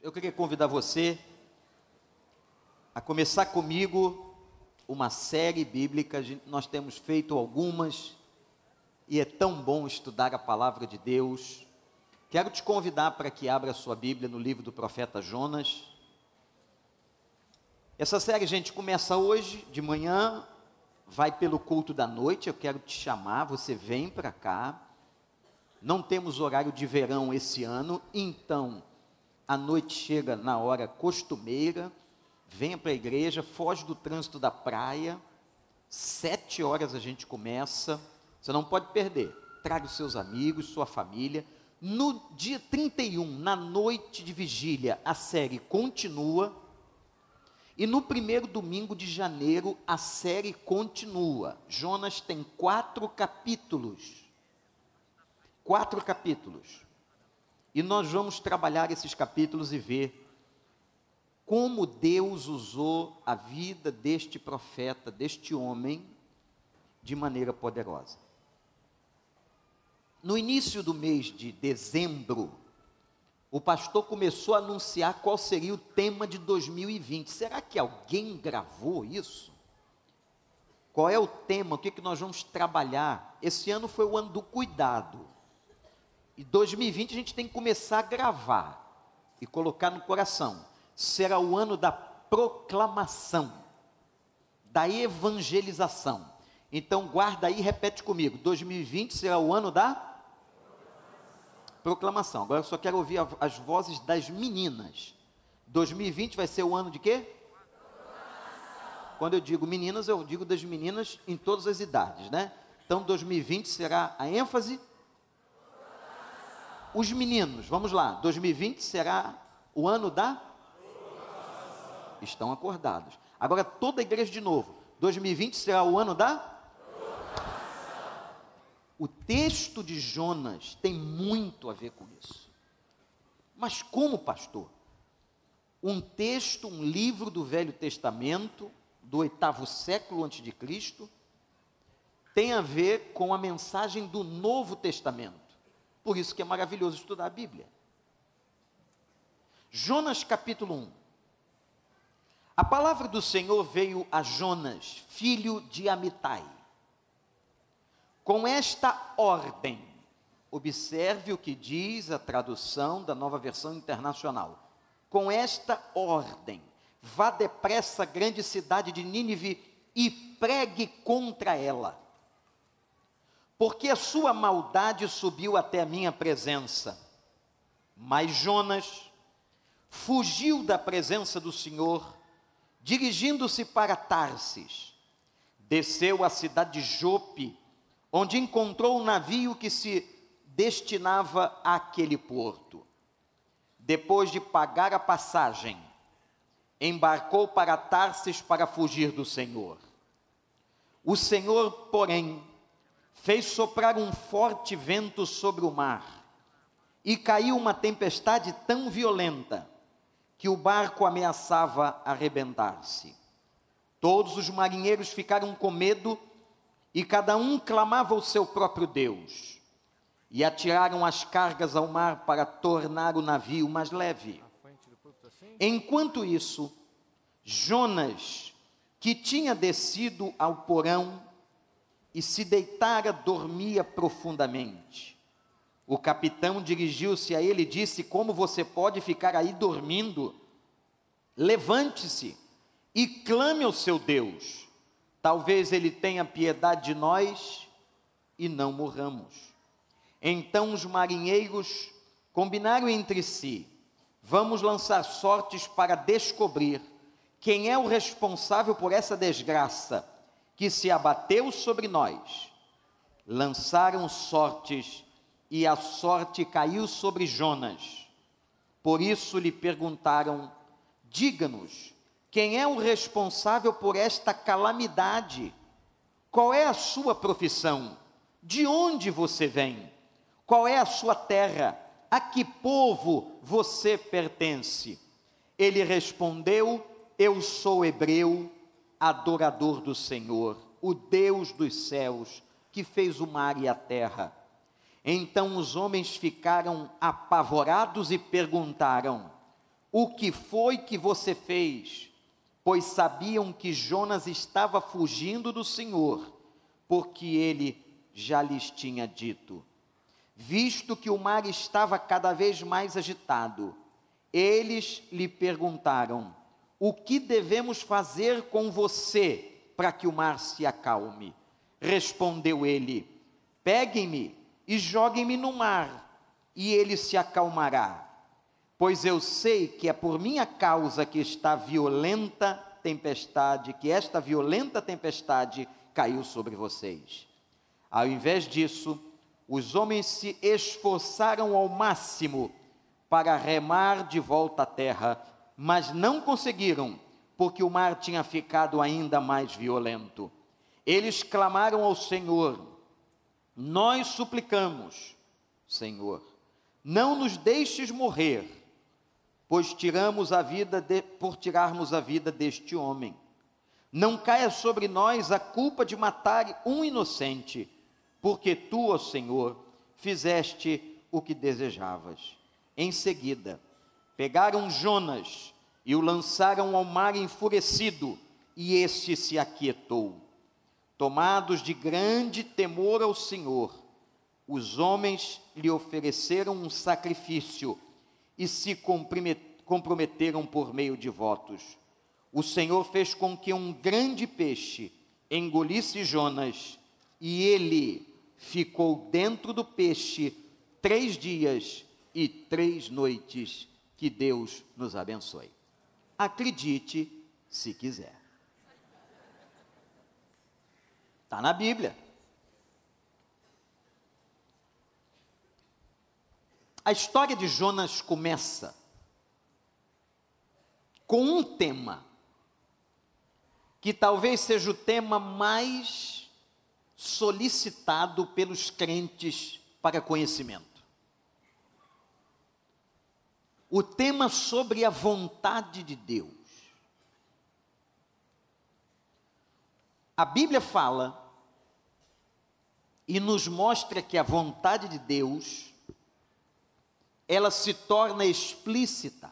Eu queria convidar você a começar comigo uma série bíblica. Nós temos feito algumas e é tão bom estudar a palavra de Deus. Quero te convidar para que abra sua Bíblia no livro do profeta Jonas. Essa série, gente, começa hoje de manhã, vai pelo culto da noite. Eu quero te chamar, você vem para cá. Não temos horário de verão esse ano, então a noite chega na hora costumeira, venha para a igreja, foge do trânsito da praia, sete horas a gente começa, você não pode perder, traga os seus amigos, sua família, no dia 31, na noite de vigília, a série continua, e no primeiro domingo de janeiro, a série continua, Jonas tem quatro capítulos, quatro capítulos, e nós vamos trabalhar esses capítulos e ver como Deus usou a vida deste profeta, deste homem, de maneira poderosa. No início do mês de dezembro, o pastor começou a anunciar qual seria o tema de 2020. Será que alguém gravou isso? Qual é o tema? O que, que nós vamos trabalhar? Esse ano foi o ano do cuidado. E 2020 a gente tem que começar a gravar e colocar no coração. Será o ano da proclamação, da evangelização. Então guarda aí e repete comigo. 2020 será o ano da proclamação. Agora eu só quero ouvir as vozes das meninas. 2020 vai ser o ano de quê? Quando eu digo meninas, eu digo das meninas em todas as idades, né? Então 2020 será a ênfase os meninos, vamos lá, 2020 será o ano da? Estão acordados. Agora toda a igreja de novo. 2020 será o ano da? O texto de Jonas tem muito a ver com isso. Mas como, pastor? Um texto, um livro do Velho Testamento, do oitavo século antes de Cristo, tem a ver com a mensagem do Novo Testamento. Por isso que é maravilhoso estudar a Bíblia. Jonas capítulo 1. A palavra do Senhor veio a Jonas, filho de Amitai. Com esta ordem, observe o que diz a tradução da nova versão internacional. Com esta ordem, vá depressa à grande cidade de Nínive e pregue contra ela porque a sua maldade subiu até a minha presença. Mas Jonas fugiu da presença do Senhor, dirigindo-se para Tarsis. Desceu à cidade de Jope, onde encontrou um navio que se destinava àquele porto. Depois de pagar a passagem, embarcou para Tarsis para fugir do Senhor. O Senhor, porém, fez soprar um forte vento sobre o mar, e caiu uma tempestade tão violenta que o barco ameaçava arrebentar-se. Todos os marinheiros ficaram com medo e cada um clamava o seu próprio Deus. E atiraram as cargas ao mar para tornar o navio mais leve. Enquanto isso, Jonas, que tinha descido ao porão, e se deitara, dormia profundamente. O capitão dirigiu-se a ele e disse: Como você pode ficar aí dormindo? Levante-se e clame ao seu Deus. Talvez ele tenha piedade de nós e não morramos. Então os marinheiros combinaram entre si: Vamos lançar sortes para descobrir quem é o responsável por essa desgraça que se abateu sobre nós. Lançaram sortes e a sorte caiu sobre Jonas. Por isso lhe perguntaram: Diga-nos, quem é o responsável por esta calamidade? Qual é a sua profissão? De onde você vem? Qual é a sua terra? A que povo você pertence? Ele respondeu: Eu sou hebreu adorador do Senhor, o Deus dos céus, que fez o mar e a terra. Então os homens ficaram apavorados e perguntaram: O que foi que você fez? Pois sabiam que Jonas estava fugindo do Senhor, porque ele já lhes tinha dito. Visto que o mar estava cada vez mais agitado, eles lhe perguntaram: O que devemos fazer com você para que o mar se acalme? Respondeu ele: Peguem-me e joguem-me no mar, e ele se acalmará. Pois eu sei que é por minha causa que está violenta tempestade, que esta violenta tempestade caiu sobre vocês. Ao invés disso, os homens se esforçaram ao máximo para remar de volta à terra, mas não conseguiram, porque o mar tinha ficado ainda mais violento. Eles clamaram ao Senhor: Nós suplicamos, Senhor, não nos deixes morrer, pois tiramos a vida de, por tirarmos a vida deste homem. Não caia sobre nós a culpa de matar um inocente, porque tu, ó Senhor, fizeste o que desejavas. Em seguida, pegaram Jonas e o lançaram ao mar enfurecido, e este se aquietou. Tomados de grande temor ao Senhor, os homens lhe ofereceram um sacrifício e se comprometeram por meio de votos. O Senhor fez com que um grande peixe engolisse Jonas, e ele ficou dentro do peixe três dias e três noites. Que Deus nos abençoe. Acredite se quiser. Está na Bíblia. A história de Jonas começa com um tema, que talvez seja o tema mais solicitado pelos crentes para conhecimento. O tema sobre a vontade de Deus. A Bíblia fala e nos mostra que a vontade de Deus ela se torna explícita.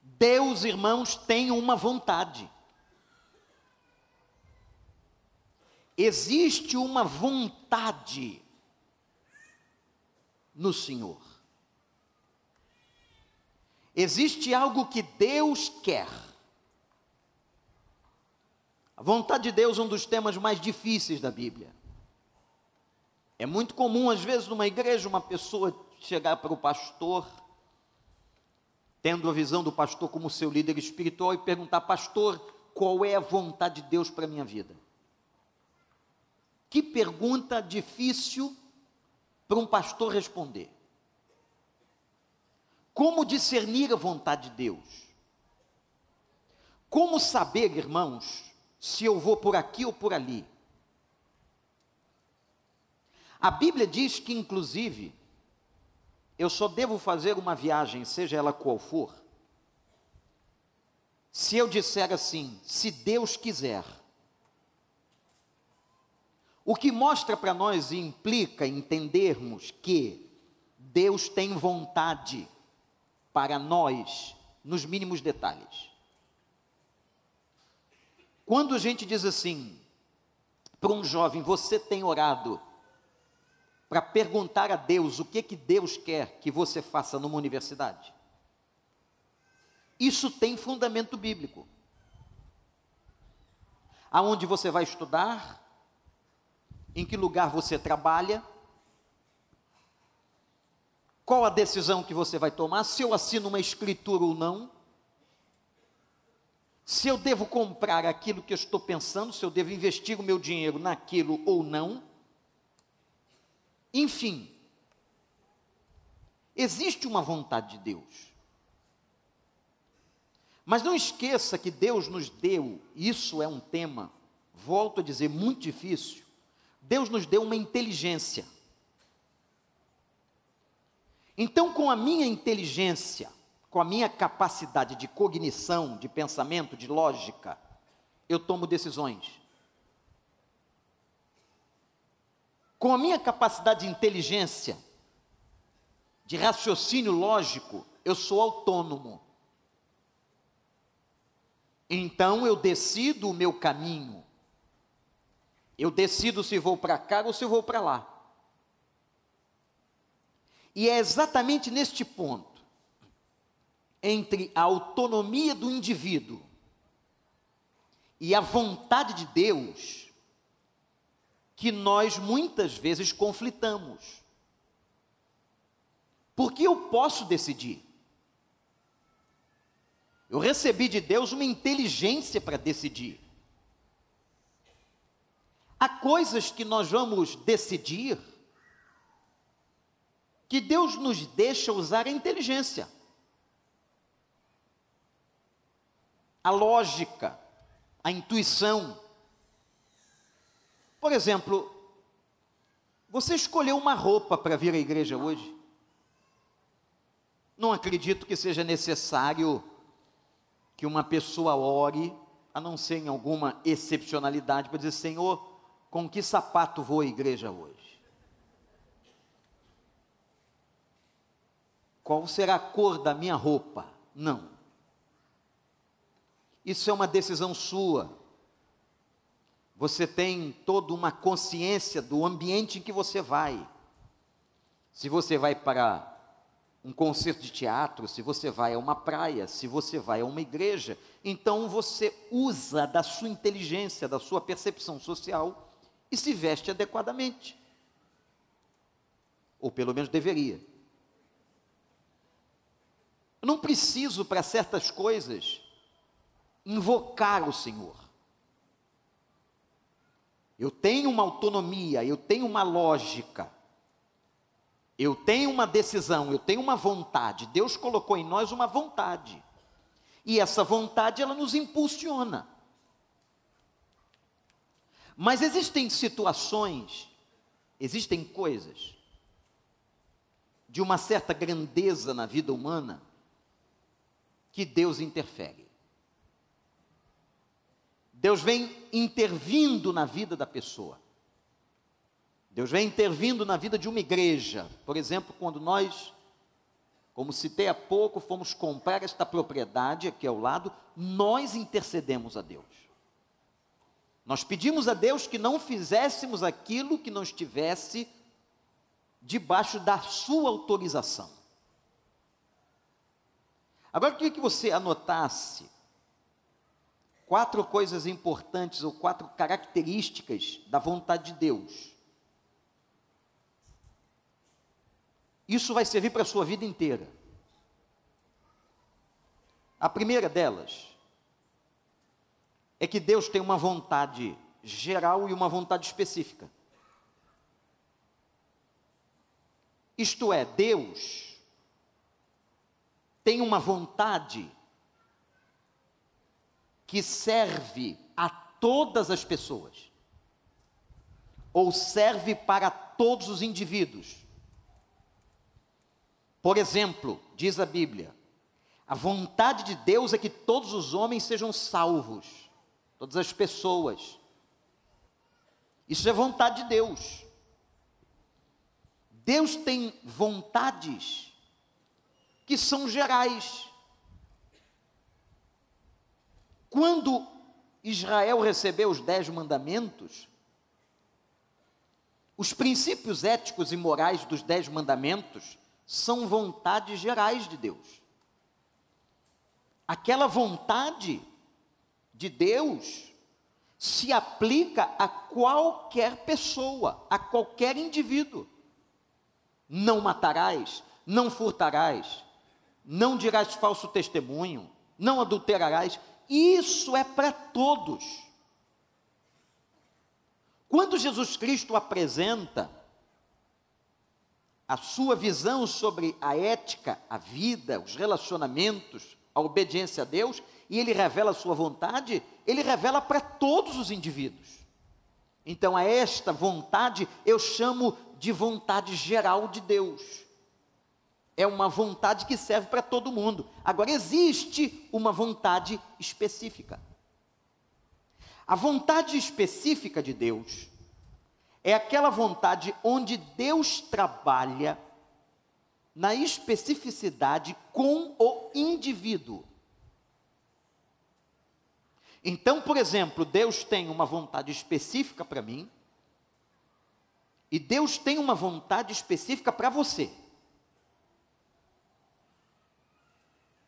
Deus, irmãos, tem uma vontade. Existe uma vontade no Senhor. Existe algo que Deus quer. A vontade de Deus é um dos temas mais difíceis da Bíblia. É muito comum, às vezes, numa igreja, uma pessoa chegar para o pastor, tendo a visão do pastor como seu líder espiritual, e perguntar: Pastor, qual é a vontade de Deus para a minha vida? Que pergunta difícil para um pastor responder. Como discernir a vontade de Deus? Como saber, irmãos, se eu vou por aqui ou por ali? A Bíblia diz que, inclusive, eu só devo fazer uma viagem, seja ela qual for, se eu disser assim, se Deus quiser. O que mostra para nós e implica entendermos que Deus tem vontade para nós nos mínimos detalhes. Quando a gente diz assim, para um jovem, você tem orado para perguntar a Deus o que que Deus quer que você faça numa universidade? Isso tem fundamento bíblico. Aonde você vai estudar? Em que lugar você trabalha? Qual a decisão que você vai tomar? Se eu assino uma escritura ou não? Se eu devo comprar aquilo que eu estou pensando, se eu devo investir o meu dinheiro naquilo ou não? Enfim, existe uma vontade de Deus. Mas não esqueça que Deus nos deu, isso é um tema, volto a dizer, muito difícil. Deus nos deu uma inteligência. Então, com a minha inteligência, com a minha capacidade de cognição, de pensamento, de lógica, eu tomo decisões. Com a minha capacidade de inteligência, de raciocínio lógico, eu sou autônomo. Então eu decido o meu caminho. Eu decido se vou para cá ou se vou para lá. E é exatamente neste ponto, entre a autonomia do indivíduo e a vontade de Deus, que nós muitas vezes conflitamos. Porque eu posso decidir. Eu recebi de Deus uma inteligência para decidir. Há coisas que nós vamos decidir que Deus nos deixa usar a inteligência, a lógica, a intuição. Por exemplo, você escolheu uma roupa para vir à igreja hoje. Não acredito que seja necessário que uma pessoa ore, a não ser em alguma excepcionalidade, para dizer: Senhor, com que sapato vou à igreja hoje? Qual será a cor da minha roupa? Não. Isso é uma decisão sua. Você tem toda uma consciência do ambiente em que você vai. Se você vai para um concerto de teatro, se você vai a uma praia, se você vai a uma igreja, então você usa da sua inteligência, da sua percepção social e se veste adequadamente. Ou pelo menos deveria. Eu não preciso para certas coisas invocar o Senhor. Eu tenho uma autonomia, eu tenho uma lógica, eu tenho uma decisão, eu tenho uma vontade. Deus colocou em nós uma vontade. E essa vontade ela nos impulsiona. Mas existem situações, existem coisas de uma certa grandeza na vida humana que Deus interfere. Deus vem intervindo na vida da pessoa. Deus vem intervindo na vida de uma igreja. Por exemplo, quando nós, como citei há pouco, fomos comprar esta propriedade aqui ao lado, nós intercedemos a Deus. Nós pedimos a Deus que não fizéssemos aquilo que não estivesse debaixo da sua autorização. Agora eu queria que você anotasse quatro coisas importantes ou quatro características da vontade de Deus. Isso vai servir para a sua vida inteira. A primeira delas é que Deus tem uma vontade geral e uma vontade específica. Isto é, Deus tem uma vontade que serve a todas as pessoas, ou serve para todos os indivíduos. Por exemplo, diz a Bíblia, a vontade de Deus é que todos os homens sejam salvos, todas as pessoas. Isso é vontade de Deus. Deus tem vontades que são gerais. Quando Israel recebeu os dez mandamentos, os princípios éticos e morais dos dez mandamentos são vontades gerais de Deus. Aquela vontade de Deus se aplica a qualquer pessoa, a qualquer indivíduo. Não matarás, não furtarás, não dirás falso testemunho, não adulterarás. Isso é para todos. Quando Jesus Cristo apresenta a sua visão sobre a ética, a vida, os relacionamentos, a obediência a Deus, e ele revela a sua vontade, ele revela para todos os indivíduos. Então, a esta vontade eu chamo de vontade geral de Deus é uma vontade que serve para todo mundo. Agora, existe uma vontade específica. A vontade específica de Deus é aquela vontade onde Deus trabalha na especificidade com o indivíduo. Então, por exemplo, Deus tem uma vontade específica para mim, e Deus tem uma vontade específica para você.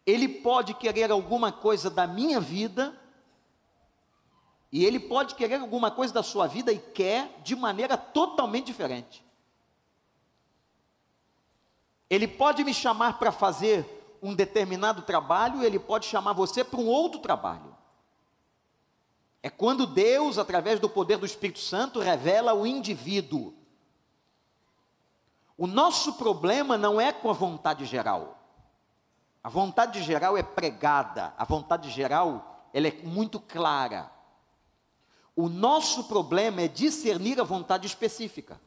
Ele pode querer alguma coisa da minha vida, e ele pode querer alguma coisa da sua vida e quer de maneira totalmente diferente. Ele pode me chamar para fazer um determinado trabalho, ele pode chamar você para um outro trabalho. É quando Deus, através do poder do Espírito Santo, revela o indivíduo. O nosso problema não é com a vontade geral. A vontade geral é pregada, a vontade geral ela é muito clara. O nosso problema é discernir a vontade específica.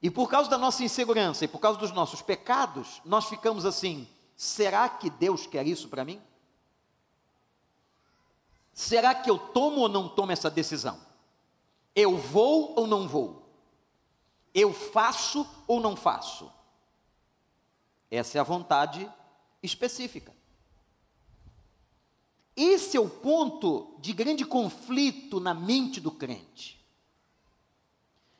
E por causa da nossa insegurança e por causa dos nossos pecados, nós ficamos assim: será que Deus quer isso para mim? Será que eu tomo ou não tomo essa decisão? Eu vou ou não vou? Eu faço ou não faço? Essa é a vontade específica. Esse é o ponto de grande conflito na mente do crente.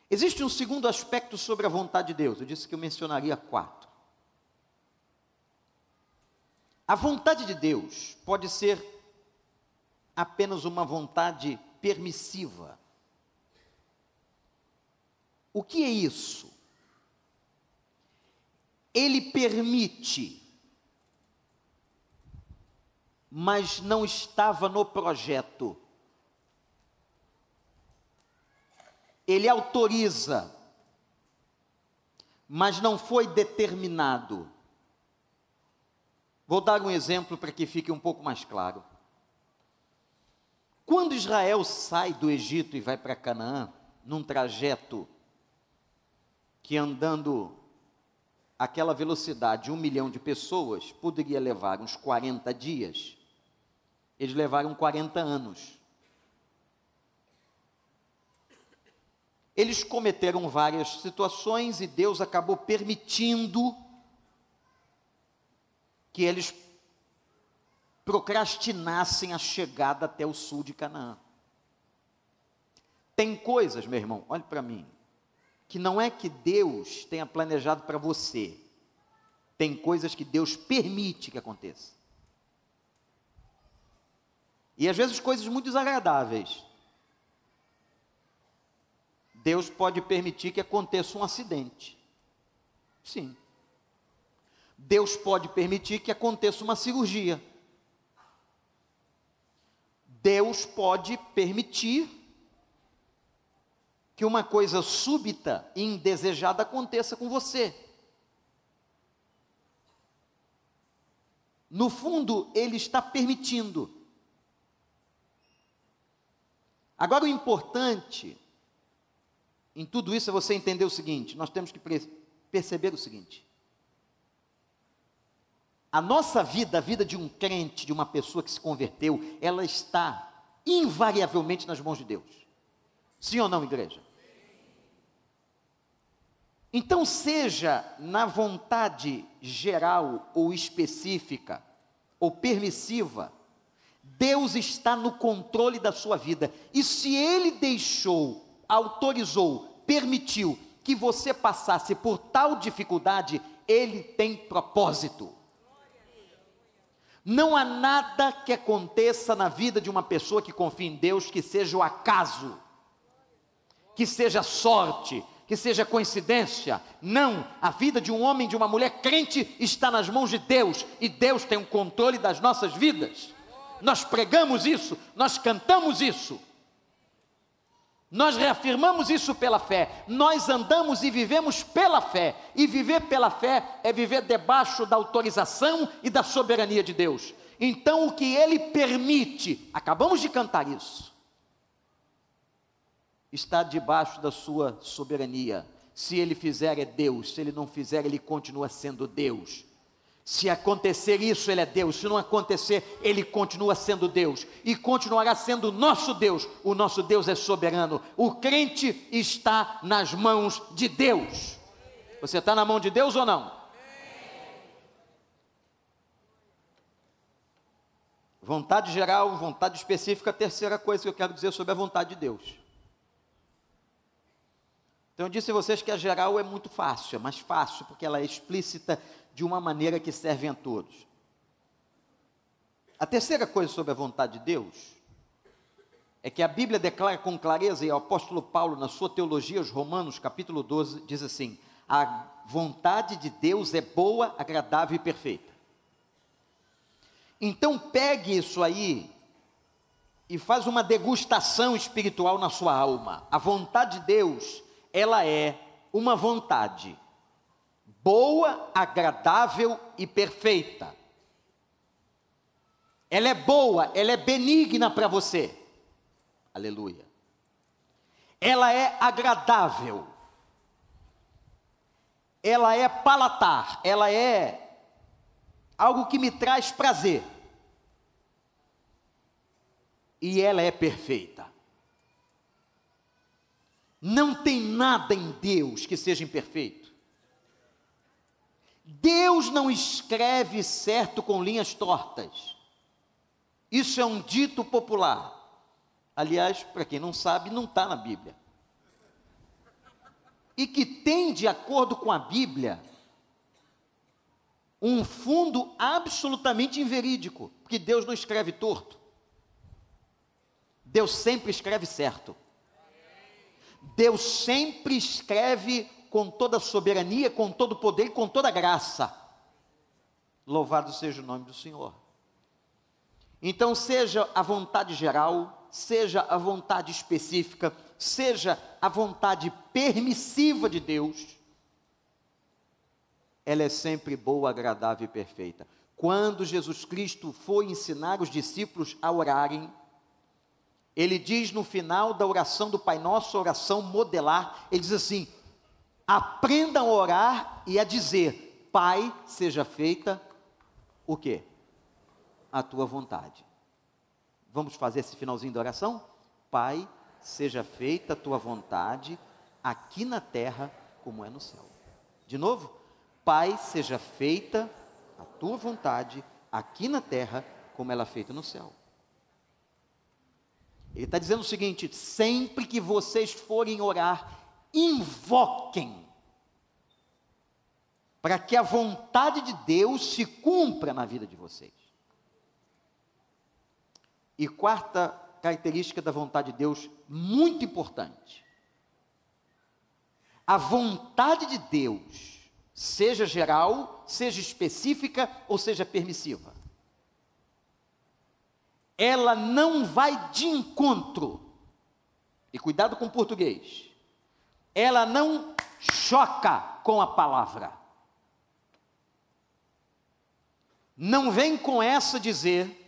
Existe um segundo aspecto sobre a vontade de Deus. Eu disse que eu mencionaria quatro. A vontade de Deus pode ser apenas uma vontade permissiva. O que é isso? Ele permite, mas não estava no projeto. ele autoriza, mas não foi determinado. Vou dar um exemplo para que fique um pouco mais claro. Quando Israel sai do Egito e vai para Canaã, num trajeto que andando aquela velocidade, um milhão de pessoas, poderia levar uns 40 dias, eles levaram 40 anos. Eles cometeram várias situações e Deus acabou permitindo que eles procrastinassem a chegada até o sul de Canaã. Tem coisas, meu irmão, olhe para mim, que não é que Deus tenha planejado para você. Tem coisas que Deus permite que aconteça. E às vezes coisas muito desagradáveis. Deus pode permitir que aconteça um acidente. Sim. Deus pode permitir que aconteça uma cirurgia. Deus pode permitir que uma coisa súbita e indesejada aconteça com você. No fundo, Ele está permitindo. Agora, o importante em tudo isso é você entender o seguinte: nós temos que perceber o seguinte. A nossa vida, a vida de um crente, de uma pessoa que se converteu, ela está invariavelmente nas mãos de Deus. Sim ou não, igreja? Então, seja na vontade geral ou específica, ou permissiva, Deus está no controle da sua vida. E se Ele deixou autorizou, permitiu que você passasse por tal dificuldade, ele tem propósito. Não há nada que aconteça na vida de uma pessoa que confia em Deus que seja o acaso, que seja sorte, que seja coincidência. Não, a vida de um homem, de uma mulher crente está nas mãos de Deus e Deus tem o controle das nossas vidas. Nós pregamos isso, nós cantamos isso. Nós reafirmamos isso pela fé. Nós andamos e vivemos pela fé. E viver pela fé é viver debaixo da autorização e da soberania de Deus. Então, o que Ele permite, acabamos de cantar isso, está debaixo da Sua soberania. Se Ele fizer, é Deus. Se Ele não fizer, Ele continua sendo Deus. Se acontecer isso, Ele é Deus. Se não acontecer, Ele continua sendo Deus. E continuará sendo nosso Deus. O nosso Deus é soberano. O crente está nas mãos de Deus. Você está na mão de Deus ou não? Vontade geral, vontade específica, a terceira coisa que eu quero dizer sobre a vontade de Deus. Então eu disse a vocês que a geral é muito fácil, é mais fácil porque ela é explícita de uma maneira que serve a todos. A terceira coisa sobre a vontade de Deus é que a Bíblia declara com clareza, e o apóstolo Paulo, na sua teologia, os Romanos, capítulo 12, diz assim: a vontade de Deus é boa, agradável e perfeita. Então pegue isso aí e faz uma degustação espiritual na sua alma. A vontade de Deus, ela é uma vontade boa, agradável e perfeita. Ela é boa, ela é benigna para você. Aleluia. Ela é agradável. Ela é palatar, ela é algo que me traz prazer. E ela é perfeita. Não tem nada em Deus que seja imperfeito. Deus não escreve certo com linhas tortas. Isso é um dito popular. Aliás, para quem não sabe, não está na Bíblia. E que tem, de acordo com a Bíblia, um fundo absolutamente inverídico, porque Deus não escreve torto. Deus sempre escreve certo. Deus sempre escreve com toda soberania, com todo poder e com toda graça. Louvado seja o nome do Senhor. Então, seja a vontade geral, seja a vontade específica, seja a vontade permissiva de Deus, ela é sempre boa, agradável e perfeita. Quando Jesus Cristo foi ensinar os discípulos a orarem, ele diz no final da oração do Pai Nosso, oração modelar, ele diz assim: aprendam a orar e a dizer: Pai, seja feita o quê? A tua vontade. Vamos fazer esse finalzinho da oração? Pai, seja feita a tua vontade, aqui na terra como é no céu. De novo, Pai, seja feita a tua vontade, aqui na terra como ela é feita no céu. Ele está dizendo o seguinte: sempre que vocês forem orar, invoquem, para que a vontade de Deus se cumpra na vida de vocês. E quarta característica da vontade de Deus, muito importante. A vontade de Deus, seja geral, seja específica ou seja permissiva, ela não vai de encontro, e cuidado com o português, ela não choca com a palavra. Não vem com essa dizer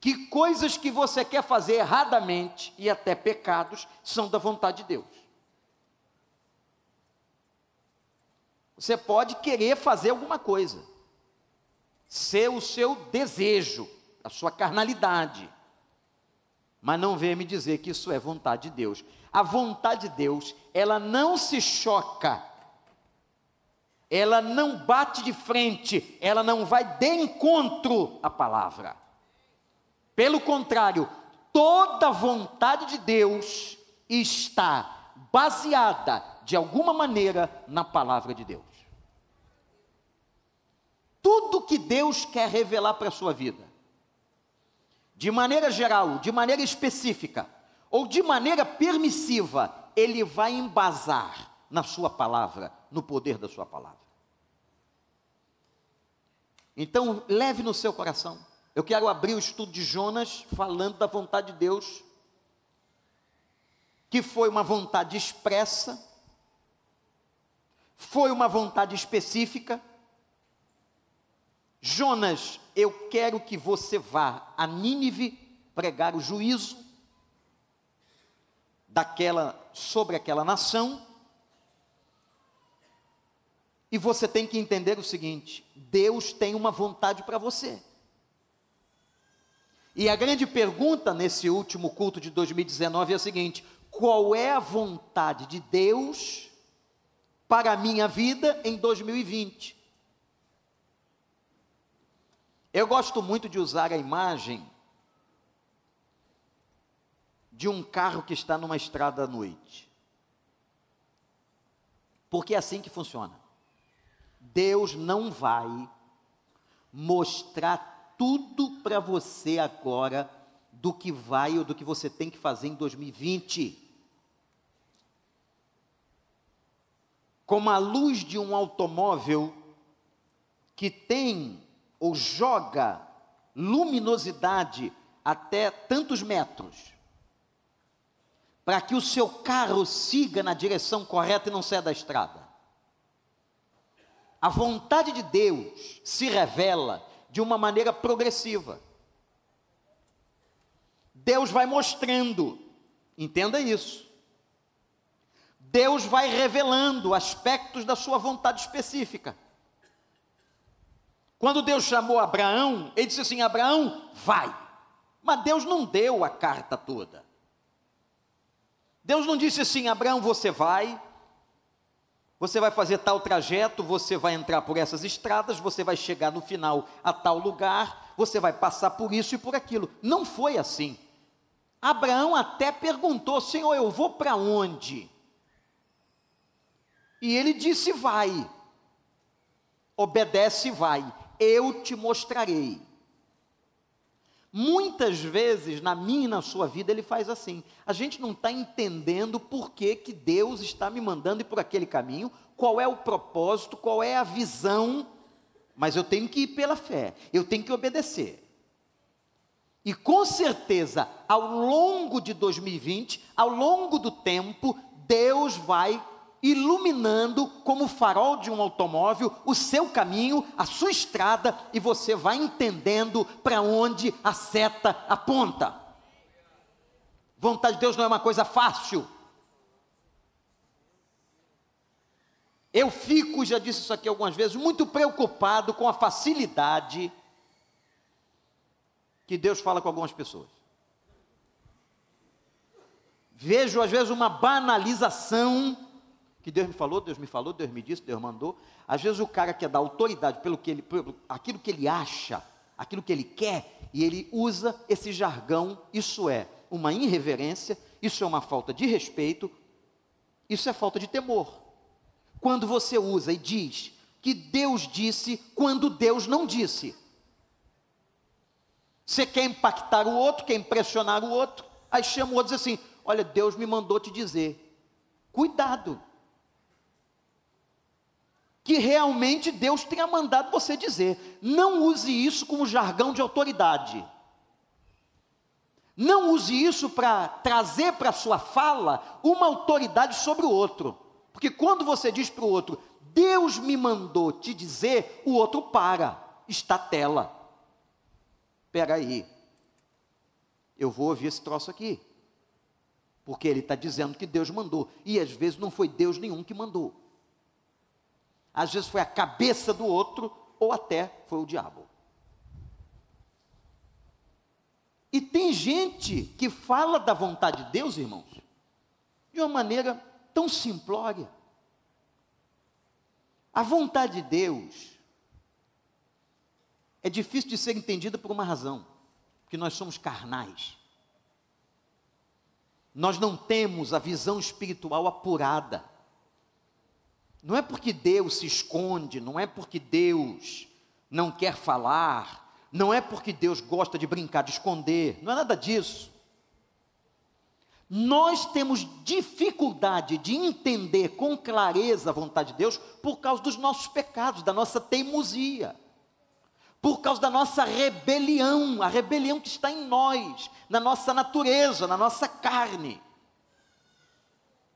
que coisas que você quer fazer erradamente e até pecados são da vontade de Deus. Você pode querer fazer alguma coisa, ser o seu desejo, a sua carnalidade, mas não venha me dizer que isso é vontade de Deus. A vontade de Deus, ela não se choca, ela não bate de frente, ela não vai de encontro à palavra. Pelo contrário, toda vontade de Deus está baseada, de alguma maneira, na palavra de Deus. Tudo que Deus quer revelar para a sua vida, de maneira geral, de maneira específica, ou de maneira permissiva, Ele vai embasar na Sua palavra, no poder da Sua palavra. Então, leve no seu coração eu quero abrir o estudo de Jonas falando da vontade de Deus, que foi uma vontade expressa, foi uma vontade específica. Jonas, eu quero que você vá a Nínive pregar o juízo daquela sobre aquela nação. E você tem que entender o seguinte: Deus tem uma vontade para você. E a grande pergunta nesse último culto de 2019 é a seguinte: qual é a vontade de Deus para a minha vida em 2020. Eu gosto muito de usar a imagem de um carro que está numa estrada à noite. Porque é assim que funciona. Deus não vai mostrar tudo para você agora do que vai ou do que você tem que fazer em 2020. Como a luz de um automóvel que tem ou joga luminosidade até tantos metros, para que o seu carro siga na direção correta e não saia da estrada. A vontade de Deus se revela de uma maneira progressiva. Deus vai mostrando, entenda isso. Deus vai revelando aspectos da sua vontade específica. Quando Deus chamou Abraão, ele disse assim: Abraão, vai. Mas Deus não deu a carta toda. Deus não disse assim: Abraão, você vai, você vai fazer tal trajeto, você vai entrar por essas estradas, você vai chegar no final a tal lugar, você vai passar por isso e por aquilo. Não foi assim. Abraão até perguntou: Senhor, eu vou para onde? E ele disse: Vai. Obedece vai eu te mostrarei. Muitas vezes na minha e na sua vida ele faz assim. A gente não está entendendo por que, que Deus está me mandando ir por aquele caminho, qual é o propósito, qual é a visão, mas eu tenho que ir pela fé, eu tenho que obedecer. E com certeza, ao longo de 2020, ao longo do tempo, Deus vai iluminando como farol de um automóvel o seu caminho, a sua estrada, e você vai entendendo para onde a seta aponta. Vontade de Deus não é uma coisa fácil. Eu fico, já disse isso aqui algumas vezes, muito preocupado com a facilidade que Deus fala com algumas pessoas. Vejo às vezes uma banalização que Deus me falou, Deus me falou, Deus me disse, Deus mandou. Às vezes o cara quer dar autoridade pelo que ele, pelo, aquilo que ele acha, aquilo que ele quer, e ele usa esse jargão. Isso é uma irreverência, isso é uma falta de respeito, isso é falta de temor. Quando você usa e diz que Deus disse quando Deus não disse. Você quer impactar o outro, quer impressionar o outro, aí chama o outro e diz assim: Olha, Deus me mandou te dizer. Cuidado que realmente Deus tenha mandado você dizer. Não use isso como jargão de autoridade. Não use isso para trazer para a sua fala uma autoridade sobre o outro. Porque quando você diz para o outro, Deus me mandou te dizer, o outro para, está tela. Espera aí, eu vou ouvir esse troço aqui. Porque ele está dizendo que Deus mandou. E às vezes não foi Deus nenhum que mandou às vezes foi a cabeça do outro, ou até foi o diabo. E tem gente que fala da vontade de Deus, irmãos, de uma maneira tão simplória. A vontade de Deus é difícil de ser entendida por uma razão, porque nós somos carnais. Nós não temos a visão espiritual apurada. Não é porque Deus se esconde, não é porque Deus não quer falar, não é porque Deus gosta de brincar de esconder, não é nada disso. Nós temos dificuldade de entender com clareza a vontade de Deus por causa dos nossos pecados, da nossa teimosia, por causa da nossa rebelião, a rebelião que está em nós, na nossa natureza, na nossa carne.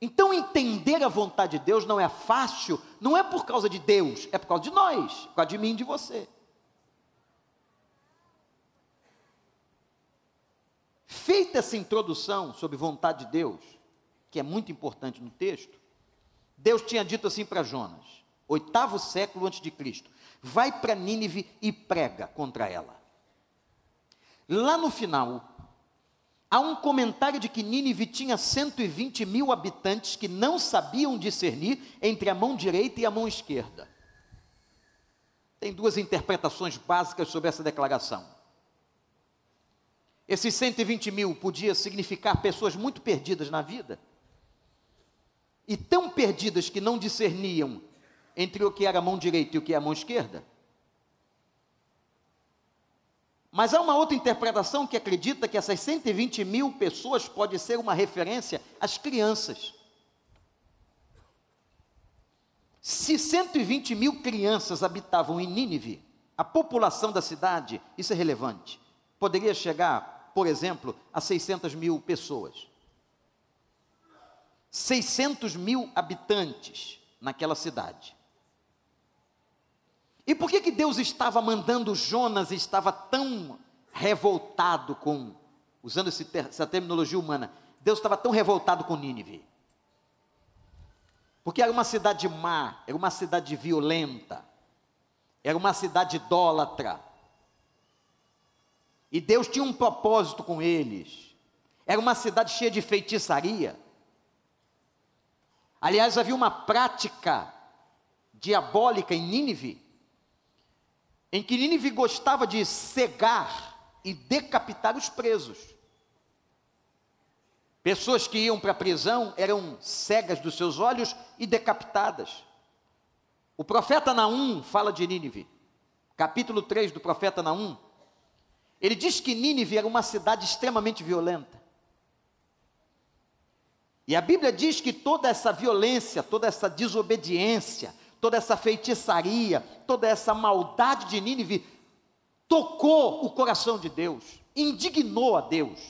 Então, entender a vontade de Deus não é fácil, não é por causa de Deus, é por causa de nós, por causa de mim e de você. Feita essa introdução sobre vontade de Deus, que é muito importante no texto, Deus tinha dito assim para Jonas, oitavo século antes de Cristo: vai para Nínive e prega contra ela. Lá no final, há um comentário de que Nínive tinha 120 mil habitantes que não sabiam discernir entre a mão direita e a mão esquerda. Tem duas interpretações básicas sobre essa declaração. Esses 120 mil podia significar pessoas muito perdidas na vida e tão perdidas que não discerniam entre o que era a mão direita e o que é a mão esquerda. Mas há uma outra interpretação que acredita que essas 120 mil pessoas pode ser uma referência às crianças. Se 120 mil crianças habitavam em Nínive, a população da cidade, isso é relevante, poderia chegar, por exemplo, a 600 mil pessoas. 600 mil habitantes naquela cidade. E por que, que Deus estava mandando Jonas estava tão revoltado com, usando essa terminologia humana, Deus estava tão revoltado com Nínive? Porque era uma cidade má, era uma cidade violenta, era uma cidade idólatra. E Deus tinha um propósito com eles. Era uma cidade cheia de feitiçaria. Aliás, havia uma prática diabólica em Nínive, em que Nínive gostava de cegar e decapitar os presos. Pessoas que iam para a prisão eram cegas dos seus olhos e decapitadas. O profeta Naum fala de Nínive, capítulo 3 do profeta Naum. Ele diz que Nínive era uma cidade extremamente violenta. E a Bíblia diz que toda essa violência, toda essa desobediência, toda essa feitiçaria, toda essa maldade de Nínive tocou o coração de Deus, indignou a Deus.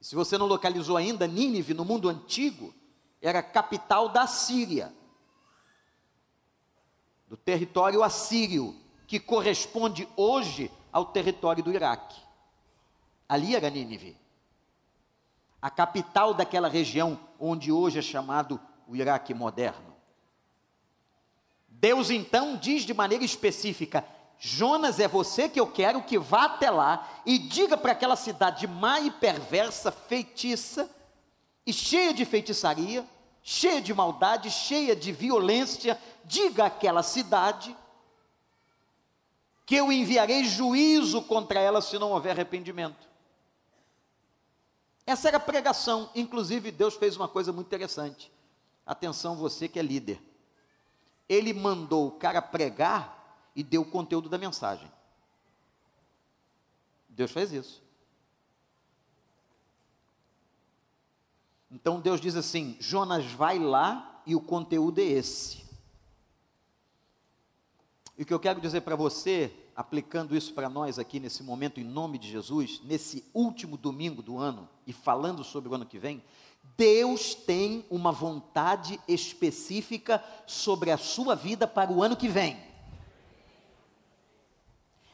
Se você não localizou ainda, Nínive no mundo antigo era a capital da Síria, do território assírio, que corresponde hoje ao território do Iraque. Ali era Nínive a capital daquela região onde hoje é chamado o Iraque moderno. Deus então diz de maneira específica: Jonas, é você que eu quero que vá até lá e diga para aquela cidade má e perversa, feitiça e cheia de feitiçaria, cheia de maldade, cheia de violência, diga àquela cidade que eu enviarei juízo contra ela se não houver arrependimento. Essa era a pregação. Inclusive, Deus fez uma coisa muito interessante. Atenção, você que é líder. Ele mandou o cara pregar e deu o conteúdo da mensagem. Deus fez isso. Então Deus diz assim: Jonas vai lá e o conteúdo é esse. E o que eu quero dizer para você, aplicando isso para nós aqui nesse momento, em nome de Jesus, nesse último domingo do ano, e falando sobre o ano que vem, Deus tem uma vontade específica sobre a sua vida para o ano que vem.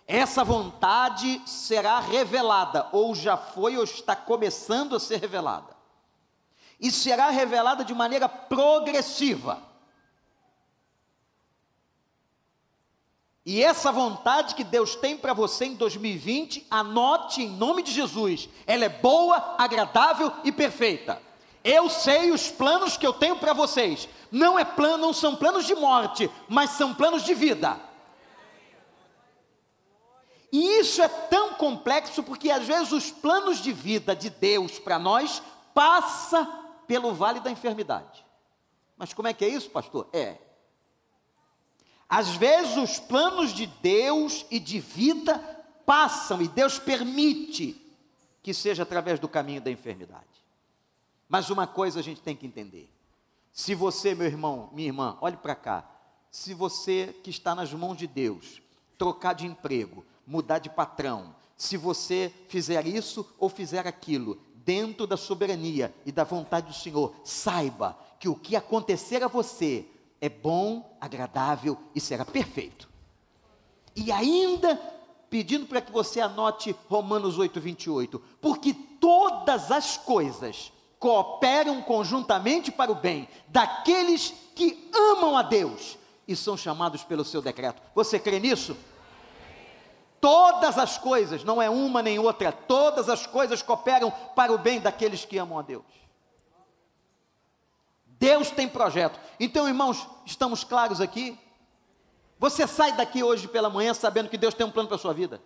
Essa vontade será revelada, ou já foi, ou está começando a ser revelada. E será revelada de maneira progressiva. E essa vontade que Deus tem para você em 2020, anote em nome de Jesus. Ela é boa, agradável e perfeita. Eu sei os planos que eu tenho para vocês. Não é plano, não são planos de morte, mas são planos de vida. E isso é tão complexo porque às vezes os planos de vida de Deus para nós passa pelo vale da enfermidade. Mas como é que é isso, pastor? É, às vezes os planos de Deus e de vida passam e Deus permite que seja através do caminho da enfermidade. Mas uma coisa a gente tem que entender: se você, meu irmão, minha irmã, olhe para cá, se você que está nas mãos de Deus, trocar de emprego, mudar de patrão, se você fizer isso ou fizer aquilo, dentro da soberania e da vontade do Senhor, saiba que o que acontecer a você é bom, agradável e será perfeito. E ainda pedindo para que você anote Romanos 8, 28, porque todas as coisas cooperam conjuntamente para o bem daqueles que amam a Deus e são chamados pelo seu decreto. Você crê nisso? Todas as coisas, não é uma nem outra, todas as coisas cooperam para o bem daqueles que amam a Deus. Deus tem projeto. Então, irmãos, estamos claros aqui? Você sai daqui hoje pela manhã sabendo que Deus tem um plano para a sua vida.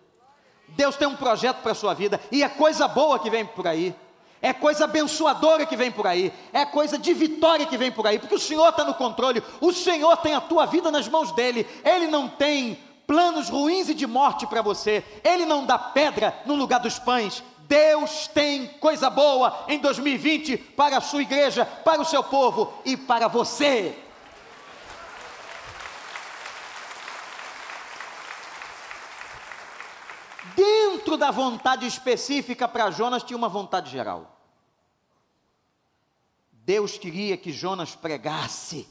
Deus tem um projeto para a sua vida. E é coisa boa que vem por aí. É coisa abençoadora que vem por aí. É coisa de vitória que vem por aí. Porque o Senhor está no controle. O Senhor tem a tua vida nas mãos dele. Ele não tem planos ruins e de morte para você. Ele não dá pedra no lugar dos pães. Deus tem coisa boa em 2020 para a sua igreja, para o seu povo e para você. Dentro da vontade específica para Jonas tinha uma vontade geral. Deus queria que Jonas pregasse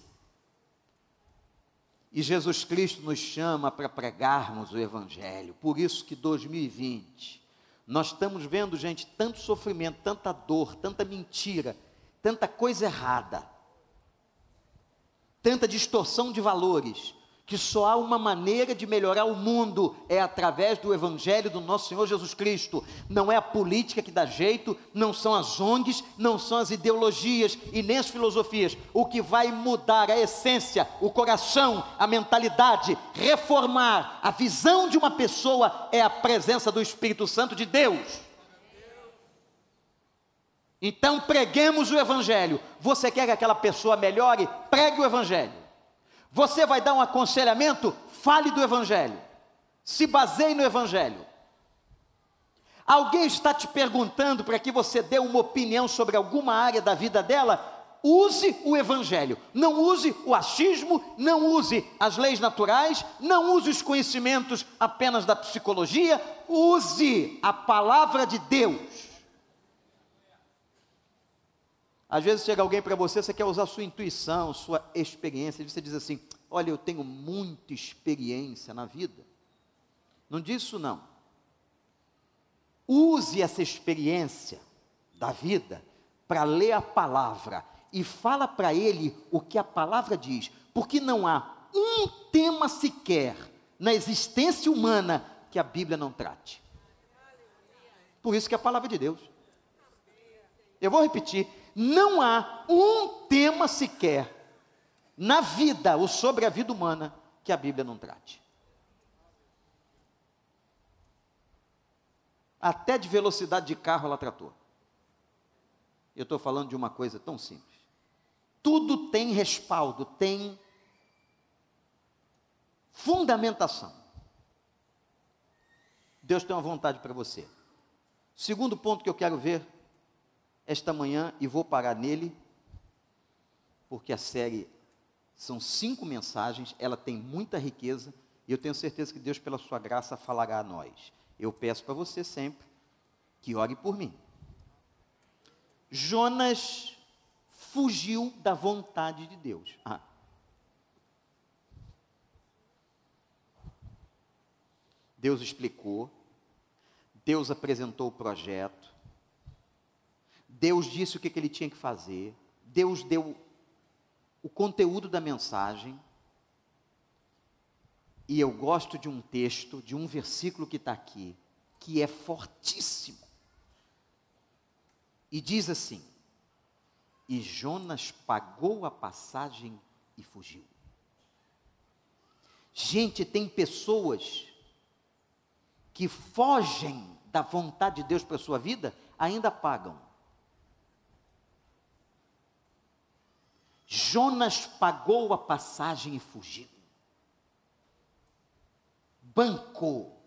e Jesus Cristo nos chama para pregarmos o Evangelho. Por isso que 2020, nós estamos vendo, gente, tanto sofrimento, tanta dor, tanta mentira, tanta coisa errada, tanta distorção de valores que só há uma maneira de melhorar o mundo, é através do Evangelho do nosso Senhor Jesus Cristo. Não é a política que dá jeito, não são as ONGs, não são as ideologias e nem as filosofias. O que vai mudar a essência, o coração, a mentalidade, reformar a visão de uma pessoa é a presença do Espírito Santo de Deus. Então preguemos o Evangelho. Você quer que aquela pessoa melhore? Pregue o Evangelho. Você vai dar um aconselhamento? Fale do Evangelho. Se baseie no Evangelho. Alguém está te perguntando para que você dê uma opinião sobre alguma área da vida dela? Use o Evangelho. Não use o achismo, não use as leis naturais, não use os conhecimentos apenas da psicologia. Use a palavra de Deus. Às vezes chega alguém para você, você quer usar sua intuição, sua experiência, e você diz assim: Olha, eu tenho muita experiência na vida. Não diz isso, não. Use essa experiência da vida para ler a palavra e fala para ele o que a palavra diz, porque não há um tema sequer na existência humana que a Bíblia não trate. Por isso que é a palavra de Deus. Eu vou repetir: não há um tema sequer na vida ou sobre a vida humana que a Bíblia não trate. Até de velocidade de carro ela tratou. Eu estou falando de uma coisa tão simples. Tudo tem respaldo, tem fundamentação. Deus tem uma vontade para você. Segundo ponto que eu quero ver esta manhã e vou parar nele, porque a série são cinco mensagens, ela tem muita riqueza e eu tenho certeza que Deus, pela sua graça, falará a nós. Eu peço para você sempre que ore por mim. Jonas fugiu da vontade de Deus. Ah. Deus explicou, Deus apresentou o projeto, Deus disse o que, que ele tinha que fazer, Deus deu o conteúdo da mensagem, e eu gosto de um texto, de um versículo que está aqui, que é fortíssimo. E diz assim: E Jonas pagou a passagem e fugiu. Gente, tem pessoas que fogem da vontade de Deus para a sua vida, ainda pagam. Jonas pagou a passagem e fugiu. Bancou.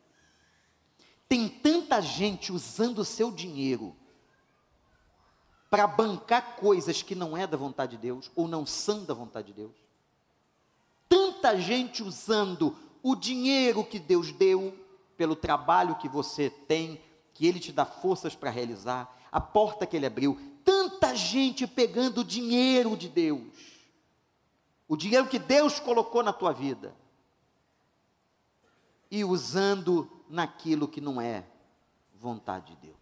Tem tanta gente usando o seu dinheiro para bancar coisas que não é da vontade de Deus ou não são da vontade de Deus. Tanta gente usando o dinheiro que Deus deu pelo trabalho que você tem, que Ele te dá forças para realizar, a porta que Ele abriu, tanta gente pegando dinheiro de Deus, o dinheiro que Deus colocou na tua vida, e usando naquilo que não é vontade de Deus.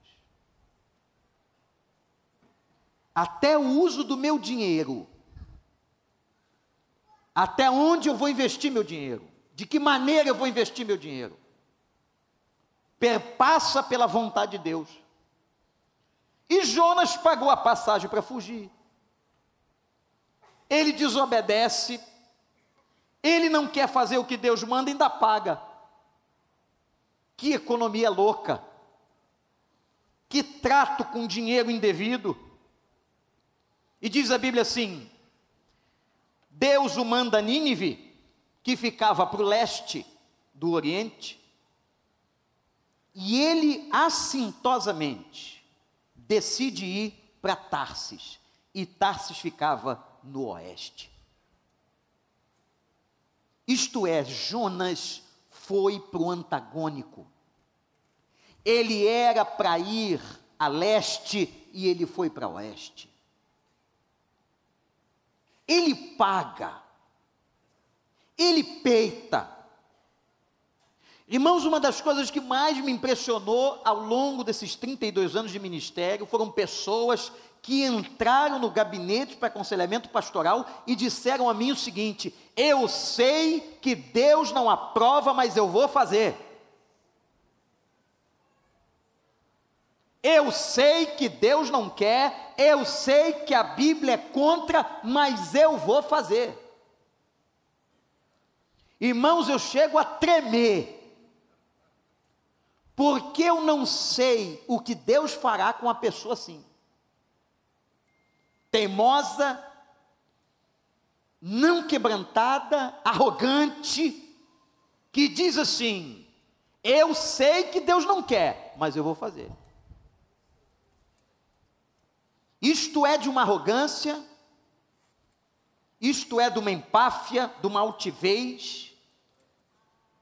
Até o uso do meu dinheiro, até onde eu vou investir meu dinheiro, de que maneira eu vou investir meu dinheiro. perpassa pela vontade de Deus. E Jonas pagou a passagem para fugir. Ele desobedece, ele não quer fazer o que Deus manda, ainda paga. Que economia louca! Que trato com dinheiro indevido! E diz a Bíblia assim: Deus o manda a Nínive, que ficava para o leste do Oriente, e ele assintosamente decide ir para Tarsis, e Tarsis ficava no oeste. Isto é, Jonas foi para o antagônico. Ele era para ir a leste e ele foi para oeste. Ele paga, ele peita. Irmãos, uma das coisas que mais me impressionou ao longo desses 32 anos de ministério foram pessoas que entraram no gabinete para aconselhamento pastoral e disseram a mim o seguinte: Eu sei que Deus não aprova, mas eu vou fazer. Eu sei que Deus não quer, eu sei que a Bíblia é contra, mas eu vou fazer. Irmãos, eu chego a tremer, porque eu não sei o que Deus fará com uma pessoa assim. Teimosa, não quebrantada, arrogante, que diz assim: Eu sei que Deus não quer, mas eu vou fazer. Isto é de uma arrogância, isto é de uma empáfia, de uma altivez,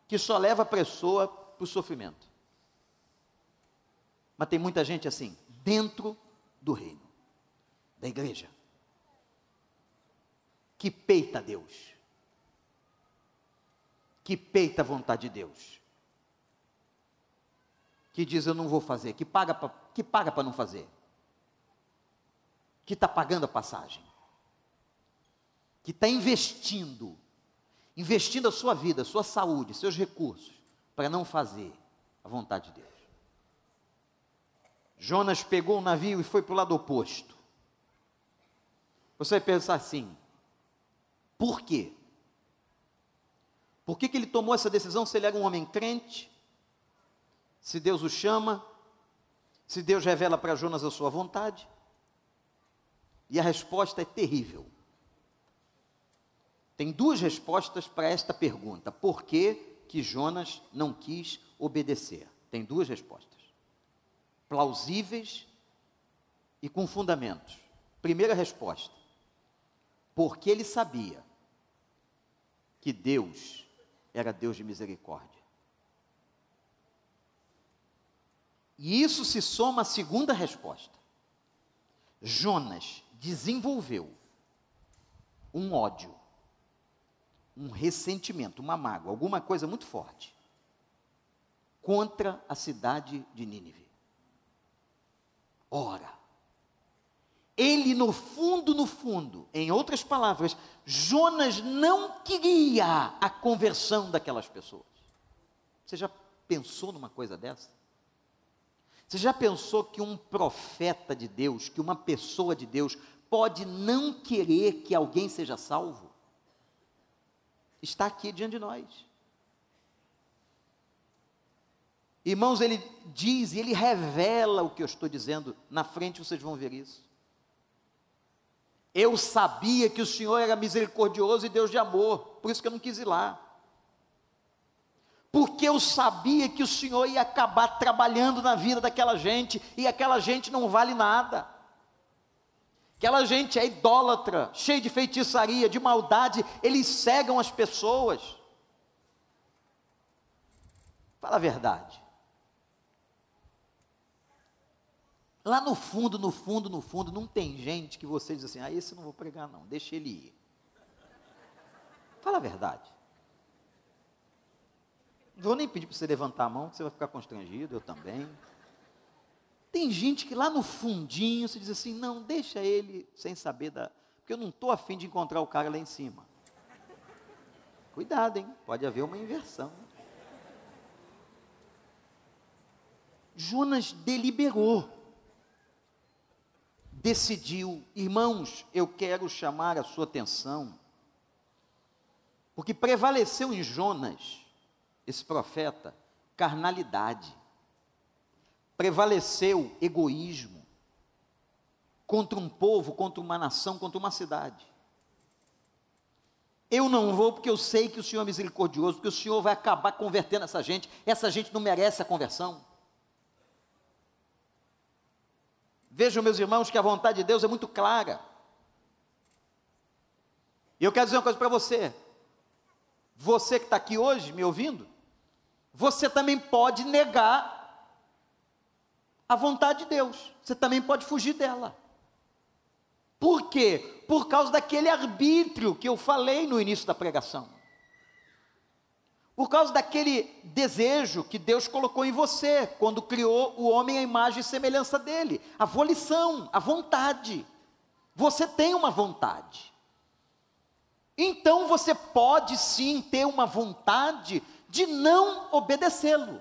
que só leva a pessoa para o sofrimento. Mas tem muita gente assim, dentro do reino, da igreja, que peita Deus, que peita a vontade de Deus, que diz eu não vou fazer, que paga para não fazer que está pagando a passagem, que está investindo, investindo a sua vida, a sua saúde, seus recursos, para não fazer a vontade de Deus. Jonas pegou o navio e foi para o lado oposto. Você vai pensar assim: por quê? Por que, que ele tomou essa decisão se ele era um homem crente? Se Deus o chama? Se Deus revela para Jonas a sua vontade? E a resposta é terrível. Tem duas respostas para esta pergunta: por que, que Jonas não quis obedecer? Tem duas respostas. Plausíveis e com fundamentos. Primeira resposta: porque ele sabia que Deus era Deus de misericórdia. E isso se soma à segunda resposta. Jonas desenvolveu um ódio, um ressentimento, uma mágoa, alguma coisa muito forte contra a cidade de Nínive. Ora, ele no fundo, no fundo, em outras palavras, Jonas não queria a conversão daquelas pessoas. Você já pensou numa coisa dessa? Você já pensou que um profeta de Deus, que uma pessoa de Deus, pode não querer que alguém seja salvo? Está aqui diante de nós. Irmãos, ele diz e ele revela o que eu estou dizendo, na frente vocês vão ver isso. Eu sabia que o Senhor era misericordioso e Deus de amor, por isso que eu não quis ir lá porque eu sabia que o Senhor ia acabar trabalhando na vida daquela gente, e aquela gente não vale nada. Aquela gente é idólatra, cheia de feitiçaria, de maldade, eles cegam as pessoas. Fala a verdade. Lá no fundo, no fundo, no fundo, não tem gente que você diz assim: ah, esse eu não vou pregar, não, deixa ele ir. Fala a verdade. Não vou nem pedir para você levantar a mão, que você vai ficar constrangido, eu também. Tem gente que lá no fundinho se diz assim: não, deixa ele sem saber da. Porque eu não estou afim de encontrar o cara lá em cima. Cuidado, hein? Pode haver uma inversão. Jonas deliberou, decidiu, irmãos, eu quero chamar a sua atenção, porque prevaleceu em Jonas, esse profeta, carnalidade, prevaleceu egoísmo contra um povo, contra uma nação, contra uma cidade. Eu não vou porque eu sei que o Senhor é misericordioso, porque o Senhor vai acabar convertendo essa gente. Essa gente não merece a conversão. Vejam, meus irmãos, que a vontade de Deus é muito clara. E eu quero dizer uma coisa para você. Você que está aqui hoje me ouvindo, você também pode negar a vontade de Deus. Você também pode fugir dela. Por quê? Por causa daquele arbítrio que eu falei no início da pregação. Por causa daquele desejo que Deus colocou em você quando criou o homem à imagem e semelhança dele, a volição, a vontade. Você tem uma vontade. Então você pode sim ter uma vontade de não obedecê-lo.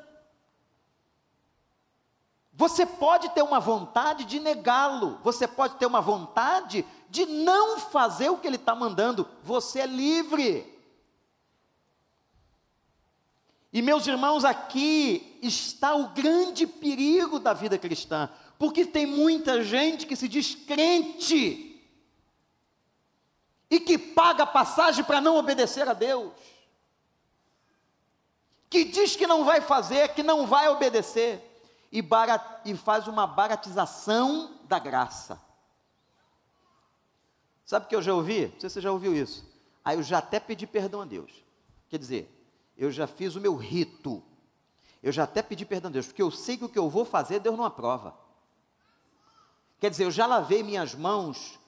Você pode ter uma vontade de negá-lo, você pode ter uma vontade de não fazer o que ele está mandando, você é livre. E meus irmãos, aqui está o grande perigo da vida cristã, porque tem muita gente que se diz crente e que paga passagem para não obedecer a Deus, que diz que não vai fazer, que não vai obedecer e, barat, e faz uma baratização da graça. Sabe o que eu já ouvi? Não sei se você já ouviu isso. Aí eu já até pedi perdão a Deus. Quer dizer, eu já fiz o meu rito. Eu já até pedi perdão a Deus, porque eu sei que o que eu vou fazer, Deus não aprova. Quer dizer, eu já lavei minhas mãos.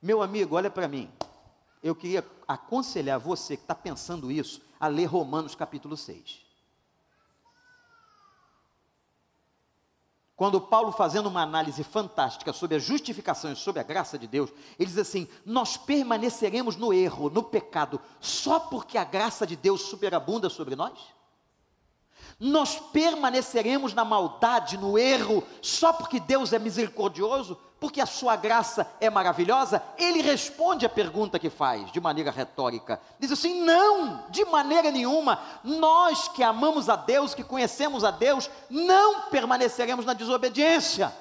Meu amigo, olha para mim. Eu queria aconselhar você que está pensando isso a ler Romanos capítulo 6. Quando Paulo, fazendo uma análise fantástica sobre a justificação e sobre a graça de Deus, ele diz assim: Nós permaneceremos no erro, no pecado, só porque a graça de Deus superabunda sobre nós? Nós permaneceremos na maldade, no erro, só porque Deus é misericordioso? porque a sua graça é maravilhosa, ele responde a pergunta que faz, de maneira retórica. Diz assim: não, de maneira nenhuma, nós que amamos a Deus, que conhecemos a Deus, não permaneceremos na desobediência.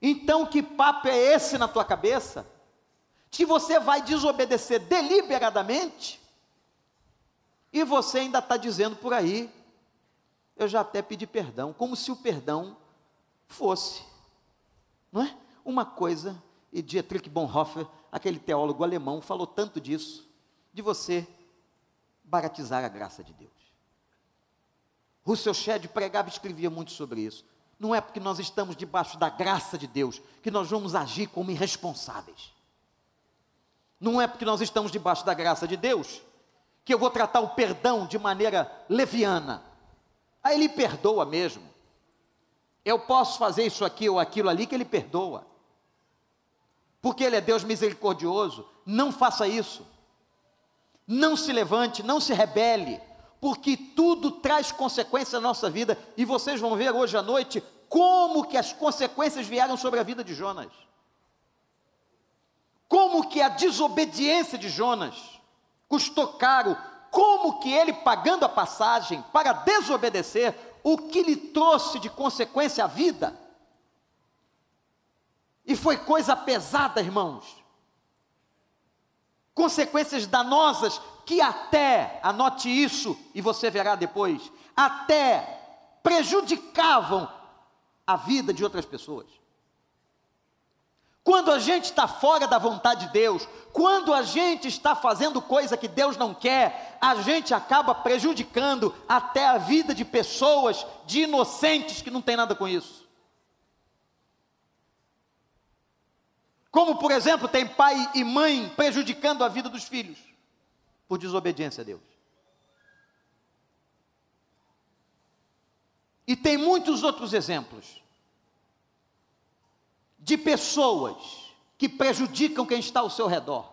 Então, que papo é esse na tua cabeça? Que você vai desobedecer deliberadamente e você ainda está dizendo por aí, eu já até pedi perdão, como se o perdão fosse, não é? Uma coisa, e Dietrich Bonhoeffer, aquele teólogo alemão, falou tanto disso, de você baratizar a graça de Deus. Russell Shedd pregava e escrevia muito sobre isso. Não é porque nós estamos debaixo da graça de Deus que nós vamos agir como irresponsáveis. Não é porque nós estamos debaixo da graça de Deus que eu vou tratar o perdão de maneira leviana. Aí ele perdoa mesmo. Eu posso fazer isso aqui ou aquilo ali que Ele perdoa. Porque Ele é Deus misericordioso. Não faça isso. Não se levante, não se rebele, porque tudo traz consequências na nossa vida. E vocês vão ver hoje à noite como que as consequências vieram sobre a vida de Jonas. Como que a desobediência de Jonas custou caro, como que ele pagando a passagem para desobedecer, o que lhe trouxe de consequência a vida. E foi coisa pesada, irmãos. Consequências danosas que até, anote isso e você verá depois, até prejudicavam a vida de outras pessoas. Quando a gente está fora da vontade de Deus, quando a gente está fazendo coisa que Deus não quer, a gente acaba prejudicando até a vida de pessoas, de inocentes que não tem nada com isso. Como, por exemplo, tem pai e mãe prejudicando a vida dos filhos por desobediência a Deus. E tem muitos outros exemplos de pessoas que prejudicam quem está ao seu redor,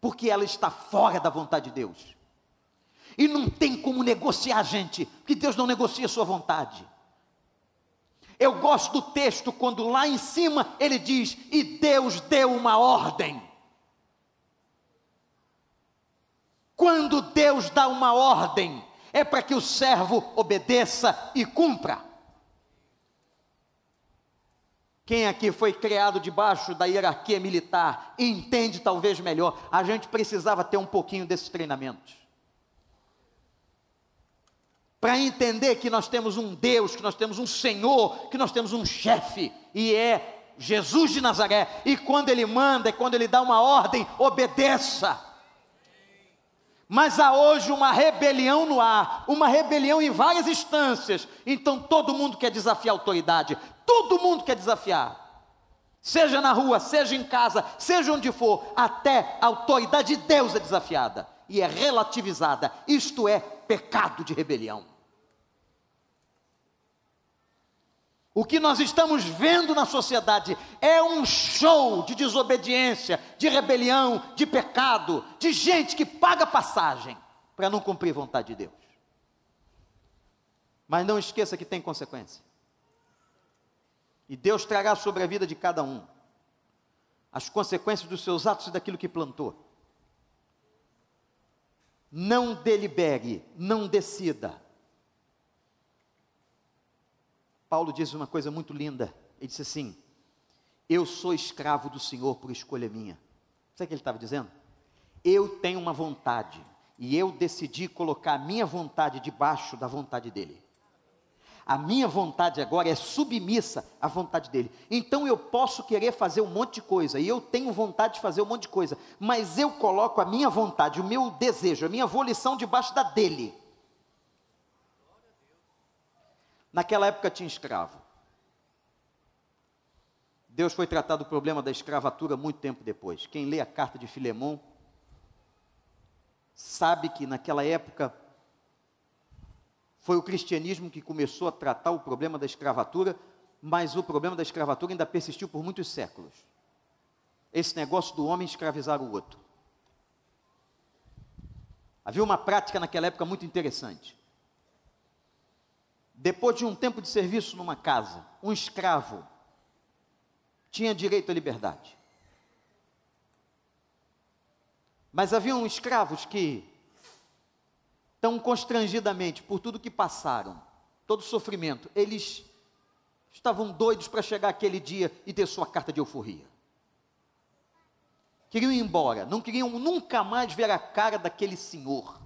porque ela está fora da vontade de Deus. E não tem como negociar, gente, porque Deus não negocia a sua vontade. Eu gosto do texto quando lá em cima ele diz: E Deus deu uma ordem. Quando Deus dá uma ordem, é para que o servo obedeça e cumpra. Quem aqui foi criado debaixo da hierarquia militar entende talvez melhor. A gente precisava ter um pouquinho desses treinamentos. Para entender que nós temos um Deus, que nós temos um Senhor, que nós temos um chefe, e é Jesus de Nazaré. E quando Ele manda, e quando Ele dá uma ordem, obedeça. Mas há hoje uma rebelião no ar, uma rebelião em várias instâncias. Então todo mundo quer desafiar a autoridade, todo mundo quer desafiar. Seja na rua, seja em casa, seja onde for, até a autoridade de Deus é desafiada e é relativizada. Isto é pecado de rebelião. O que nós estamos vendo na sociedade é um show de desobediência, de rebelião, de pecado, de gente que paga passagem para não cumprir vontade de Deus. Mas não esqueça que tem consequência. E Deus trará sobre a vida de cada um as consequências dos seus atos e daquilo que plantou. Não delibere, não decida, Paulo diz uma coisa muito linda. Ele disse assim: Eu sou escravo do Senhor por escolha minha. Sabe o que ele estava dizendo? Eu tenho uma vontade e eu decidi colocar a minha vontade debaixo da vontade dele. A minha vontade agora é submissa à vontade dele. Então eu posso querer fazer um monte de coisa, e eu tenho vontade de fazer um monte de coisa, mas eu coloco a minha vontade, o meu desejo, a minha volição debaixo da dele. Naquela época tinha escravo. Deus foi tratar do problema da escravatura muito tempo depois. Quem lê a carta de Filemão sabe que naquela época foi o cristianismo que começou a tratar o problema da escravatura, mas o problema da escravatura ainda persistiu por muitos séculos. Esse negócio do homem escravizar o outro. Havia uma prática naquela época muito interessante. Depois de um tempo de serviço numa casa, um escravo tinha direito à liberdade. Mas haviam escravos que, tão constrangidamente, por tudo que passaram, todo o sofrimento, eles estavam doidos para chegar aquele dia e ter sua carta de euforia. Queriam ir embora, não queriam nunca mais ver a cara daquele senhor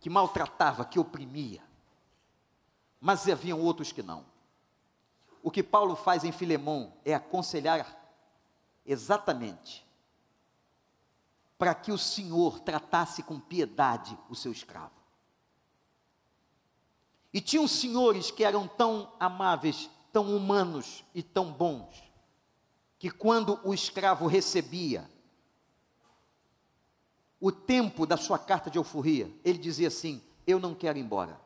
que maltratava, que oprimia mas haviam outros que não. O que Paulo faz em Filemão é aconselhar exatamente para que o Senhor tratasse com piedade o seu escravo. E tinham senhores que eram tão amáveis, tão humanos e tão bons, que quando o escravo recebia o tempo da sua carta de euforia, ele dizia assim: Eu não quero ir embora.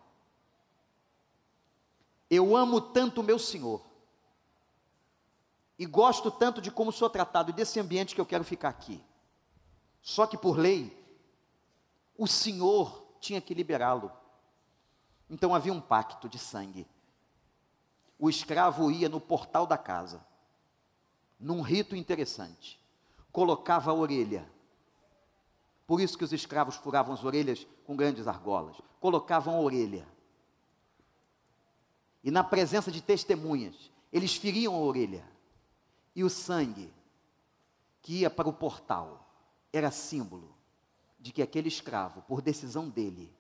Eu amo tanto o meu Senhor. E gosto tanto de como sou tratado e desse ambiente que eu quero ficar aqui. Só que por lei, o Senhor tinha que liberá-lo. Então havia um pacto de sangue. O escravo ia no portal da casa, num rito interessante, colocava a orelha. Por isso que os escravos furavam as orelhas com grandes argolas. Colocavam a orelha e na presença de testemunhas, eles feriam a orelha. E o sangue que ia para o portal era símbolo de que aquele escravo, por decisão dele,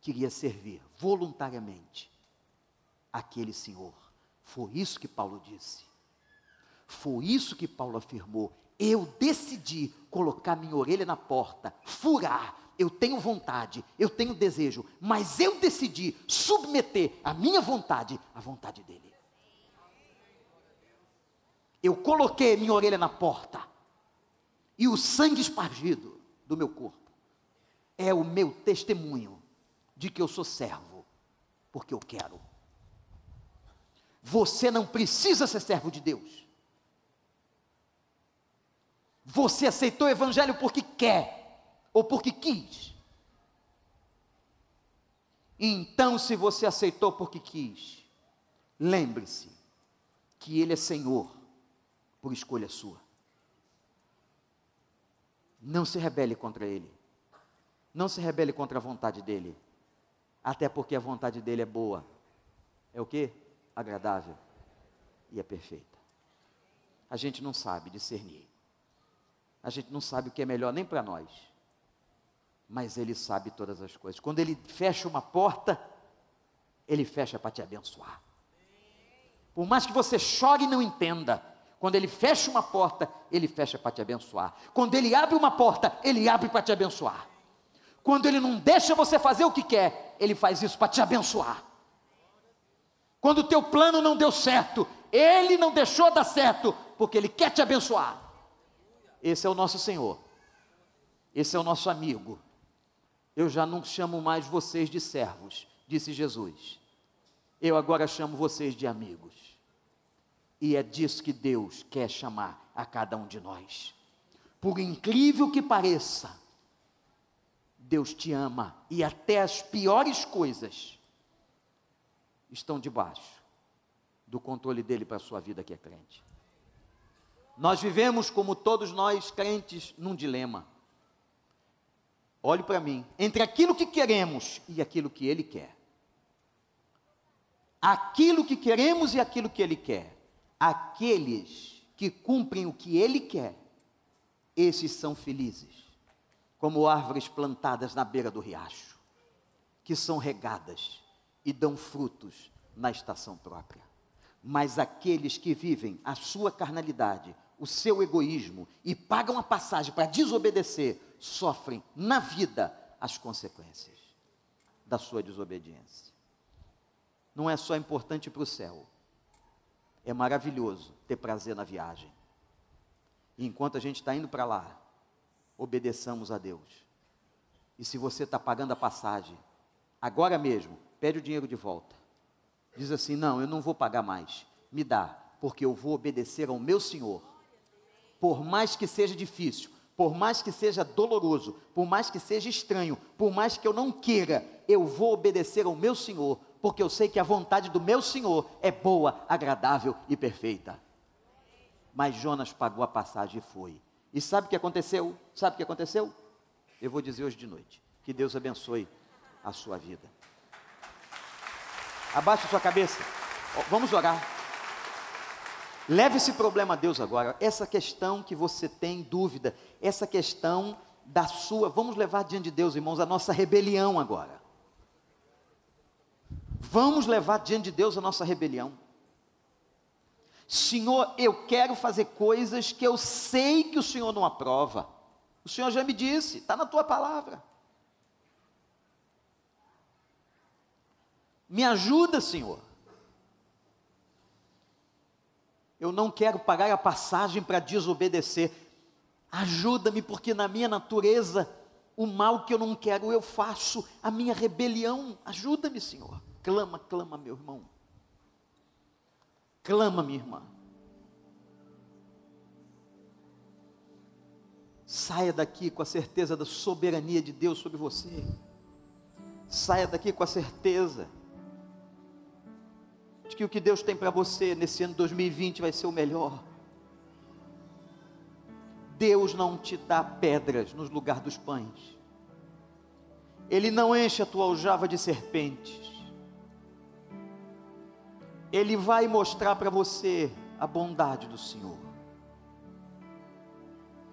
queria servir voluntariamente aquele senhor. Foi isso que Paulo disse. Foi isso que Paulo afirmou. Eu decidi colocar minha orelha na porta, furar eu tenho vontade, eu tenho desejo, mas eu decidi submeter a minha vontade à vontade dele. Eu coloquei minha orelha na porta, e o sangue espargido do meu corpo é o meu testemunho de que eu sou servo, porque eu quero. Você não precisa ser servo de Deus. Você aceitou o Evangelho porque quer ou porque quis. Então, se você aceitou porque quis, lembre-se que Ele é Senhor por escolha sua. Não se rebele contra Ele. Não se rebele contra a vontade dEle. Até porque a vontade dEle é boa. É o que? Agradável e é perfeita. A gente não sabe discernir. A gente não sabe o que é melhor nem para nós. Mas Ele sabe todas as coisas. Quando Ele fecha uma porta, Ele fecha para te abençoar. Por mais que você chore e não entenda, quando Ele fecha uma porta, Ele fecha para te abençoar. Quando Ele abre uma porta, Ele abre para te abençoar. Quando Ele não deixa você fazer o que quer, Ele faz isso para te abençoar. Quando o teu plano não deu certo, Ele não deixou dar certo, porque Ele quer te abençoar. Esse é o nosso Senhor. Esse é o nosso amigo. Eu já não chamo mais vocês de servos, disse Jesus. Eu agora chamo vocês de amigos. E é disso que Deus quer chamar a cada um de nós. Por incrível que pareça, Deus te ama e até as piores coisas estão debaixo do controle dele para a sua vida que é crente. Nós vivemos, como todos nós crentes, num dilema. Olhe para mim, entre aquilo que queremos e aquilo que ele quer. Aquilo que queremos e aquilo que ele quer. Aqueles que cumprem o que ele quer, esses são felizes, como árvores plantadas na beira do riacho, que são regadas e dão frutos na estação própria. Mas aqueles que vivem a sua carnalidade, o seu egoísmo e pagam a passagem para desobedecer, sofrem na vida as consequências da sua desobediência. Não é só importante para o céu, é maravilhoso ter prazer na viagem. E enquanto a gente está indo para lá, obedeçamos a Deus. E se você está pagando a passagem, agora mesmo, pede o dinheiro de volta. Diz assim: Não, eu não vou pagar mais. Me dá, porque eu vou obedecer ao meu Senhor. Por mais que seja difícil, por mais que seja doloroso, por mais que seja estranho, por mais que eu não queira, eu vou obedecer ao meu Senhor, porque eu sei que a vontade do meu Senhor é boa, agradável e perfeita. Mas Jonas pagou a passagem e foi. E sabe o que aconteceu? Sabe o que aconteceu? Eu vou dizer hoje de noite. Que Deus abençoe a sua vida. Abaixe sua cabeça. Vamos orar. Leve esse problema a Deus agora. Essa questão que você tem dúvida, essa questão da sua, vamos levar diante de Deus, irmãos, a nossa rebelião agora. Vamos levar diante de Deus a nossa rebelião. Senhor, eu quero fazer coisas que eu sei que o Senhor não aprova. O Senhor já me disse, está na tua palavra. Me ajuda, Senhor. Eu não quero pagar a passagem para desobedecer. Ajuda-me, porque na minha natureza, o mal que eu não quero eu faço, a minha rebelião. Ajuda-me, Senhor. Clama, clama, meu irmão. Clama, minha irmã. Saia daqui com a certeza da soberania de Deus sobre você. Saia daqui com a certeza de que o que Deus tem para você nesse ano 2020 vai ser o melhor. Deus não te dá pedras nos lugares dos pães. Ele não enche a tua aljava de serpentes. Ele vai mostrar para você a bondade do Senhor.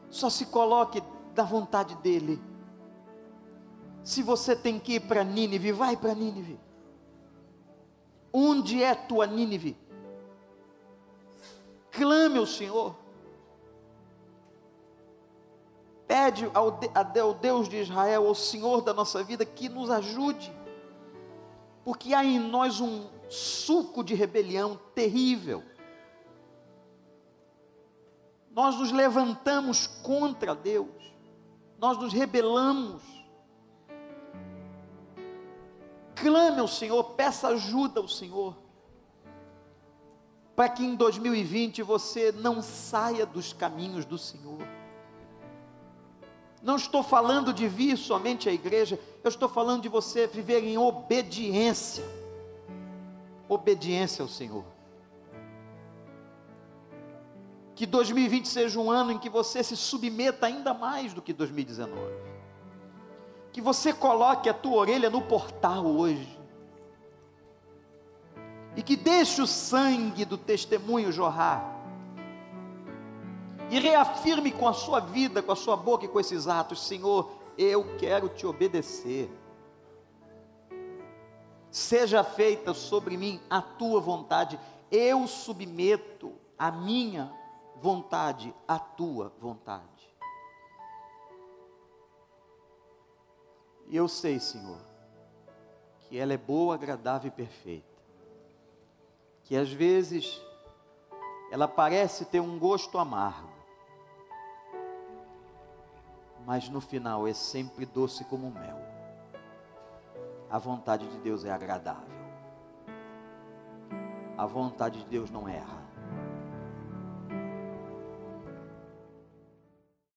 Só se coloque da vontade dEle. Se você tem que ir para Nínive, vai para Nínive. Onde é tua Nínive? Clame ao Senhor. Pede ao, ao Deus de Israel, ao Senhor da nossa vida, que nos ajude. Porque há em nós um suco de rebelião terrível. Nós nos levantamos contra Deus, nós nos rebelamos clame ao Senhor, peça ajuda ao Senhor, para que em 2020 você não saia dos caminhos do Senhor. Não estou falando de vir somente à igreja, eu estou falando de você viver em obediência. Obediência ao Senhor. Que 2020 seja um ano em que você se submeta ainda mais do que 2019. Que você coloque a tua orelha no portal hoje. E que deixe o sangue do testemunho jorrar e reafirme com a sua vida, com a sua boca e com esses atos: Senhor, eu quero te obedecer. Seja feita sobre mim a tua vontade, eu submeto a minha vontade à tua vontade. E eu sei, Senhor, que ela é boa, agradável e perfeita. Que às vezes ela parece ter um gosto amargo mas no final é sempre doce como mel. A vontade de Deus é agradável. A vontade de Deus não erra.